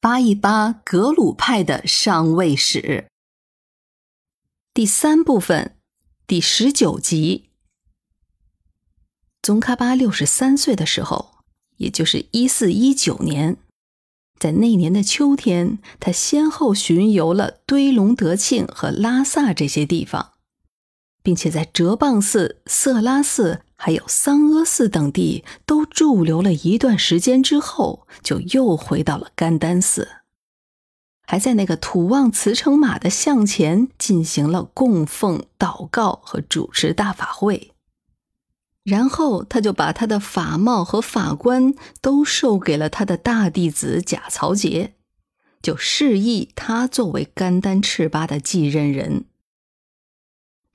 扒一扒格鲁派的上位史。第三部分，第十九集。宗喀巴六十三岁的时候，也就是一四一九年，在那年的秋天，他先后巡游了堆龙德庆和拉萨这些地方，并且在哲蚌寺、色拉寺。还有桑阿寺等地都驻留了一段时间之后，就又回到了甘丹寺，还在那个土旺慈城马的像前进行了供奉、祷告和主持大法会。然后他就把他的法帽和法冠都授给了他的大弟子贾曹杰，就示意他作为甘丹赤巴的继任人。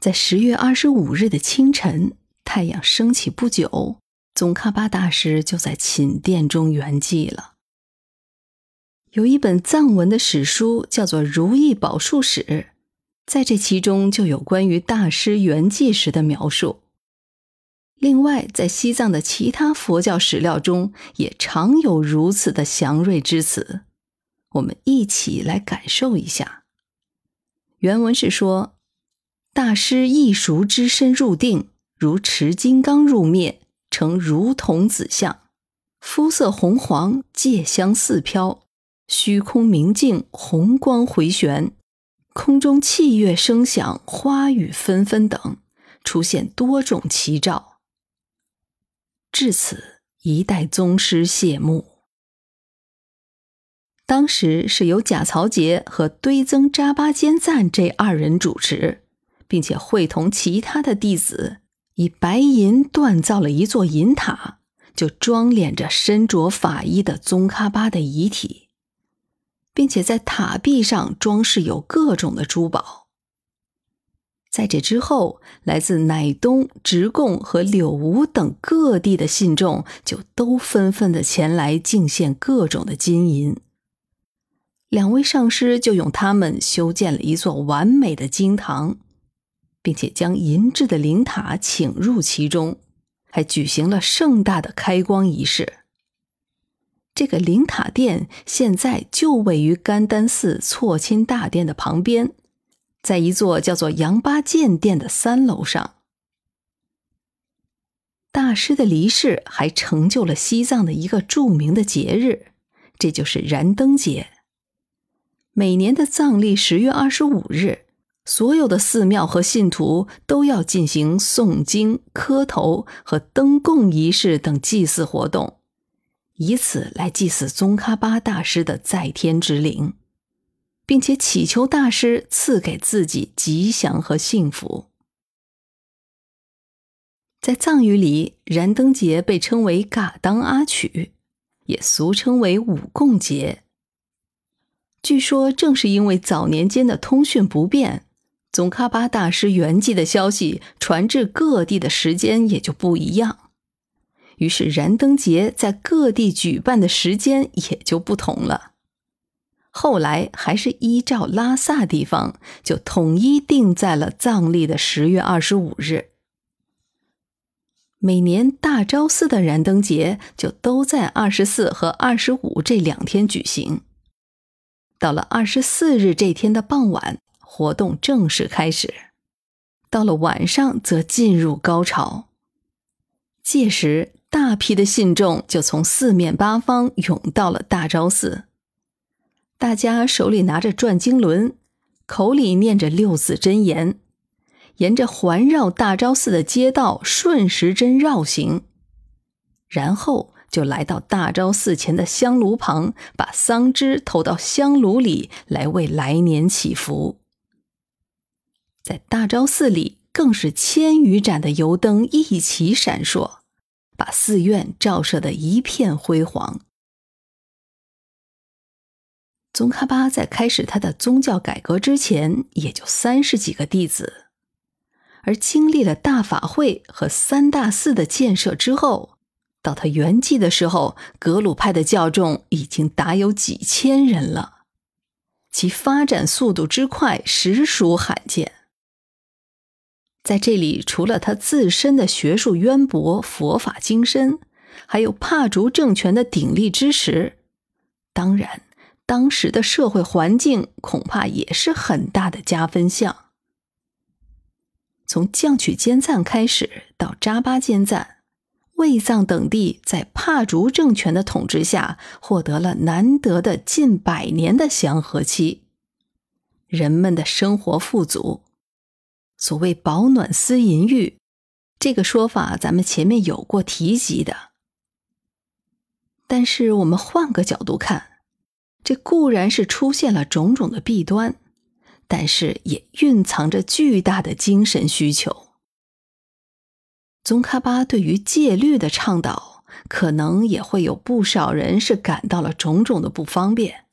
在十月二十五日的清晨。太阳升起不久，宗喀巴大师就在寝殿中圆寂了。有一本藏文的史书叫做《如意宝树史》，在这其中就有关于大师圆寂时的描述。另外，在西藏的其他佛教史料中，也常有如此的祥瑞之词。我们一起来感受一下。原文是说，大师异熟之身入定。如持金刚入灭，成如同子相，肤色红黄，戒香四飘，虚空明镜，红光回旋，空中器乐声响，花雨纷纷等，出现多种奇兆。至此，一代宗师谢幕。当时是由贾曹杰和堆增扎巴坚赞这二人主持，并且会同其他的弟子。以白银锻造了一座银塔，就装殓着身着法衣的宗喀巴的遗体，并且在塔壁上装饰有各种的珠宝。在这之后，来自乃东、直贡和柳吴等各地的信众就都纷纷的前来敬献各种的金银。两位上师就用他们修建了一座完美的经堂。并且将银质的灵塔请入其中，还举行了盛大的开光仪式。这个灵塔殿现在就位于甘丹寺错钦大殿的旁边，在一座叫做杨八剑殿的三楼上。大师的离世还成就了西藏的一个著名的节日，这就是燃灯节。每年的藏历十月二十五日。所有的寺庙和信徒都要进行诵经、磕头和灯供仪式等祭祀活动，以此来祭祀宗喀巴大师的在天之灵，并且祈求大师赐给自己吉祥和幸福。在藏语里，燃灯节被称为噶当阿曲，也俗称为五供节。据说，正是因为早年间的通讯不便。宗喀巴大师圆寂的消息传至各地的时间也就不一样，于是燃灯节在各地举办的时间也就不同了。后来还是依照拉萨地方，就统一定在了藏历的十月二十五日。每年大昭寺的燃灯节就都在二十四和二十五这两天举行。到了二十四日这天的傍晚。活动正式开始，到了晚上则进入高潮。届时，大批的信众就从四面八方涌到了大昭寺，大家手里拿着转经轮，口里念着六字真言，沿着环绕大昭寺的街道顺时针绕行，然后就来到大昭寺前的香炉旁，把桑枝投到香炉里，来为来年祈福。在大昭寺里，更是千余盏的油灯一起闪烁，把寺院照射的一片辉煌。宗喀巴在开始他的宗教改革之前，也就三十几个弟子，而经历了大法会和三大寺的建设之后，到他圆寂的时候，格鲁派的教众已经达有几千人了，其发展速度之快，实属罕见。在这里，除了他自身的学术渊博、佛法精深，还有帕竹政权的鼎力支持。当然，当时的社会环境恐怕也是很大的加分项。从降曲坚赞开始到扎巴坚赞，卫藏等地在帕竹政权的统治下，获得了难得的近百年的祥和期，人们的生活富足。所谓“保暖思淫欲”，这个说法咱们前面有过提及的。但是我们换个角度看，这固然是出现了种种的弊端。但是也蕴藏着巨大的精神需求。宗喀巴对于戒律的倡导，可能也会有不少人是感到了种种的不方便。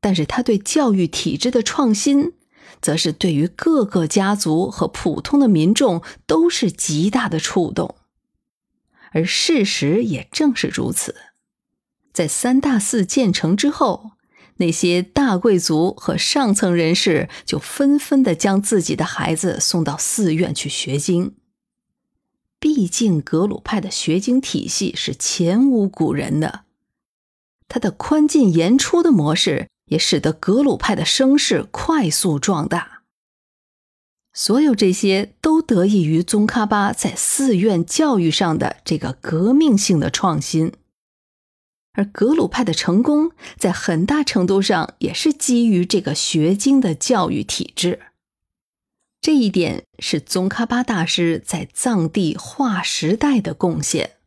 但是他对教育体制的创新，则是对于各个家族和普通的民众都是极大的触动。而事实也正是如此，在三大寺建成之后。那些大贵族和上层人士就纷纷的将自己的孩子送到寺院去学经。毕竟格鲁派的学经体系是前无古人的，它的宽进严出的模式也使得格鲁派的声势快速壮大。所有这些都得益于宗喀巴在寺院教育上的这个革命性的创新。而格鲁派的成功，在很大程度上也是基于这个学经的教育体制。这一点是宗喀巴大师在藏地划时代的贡献。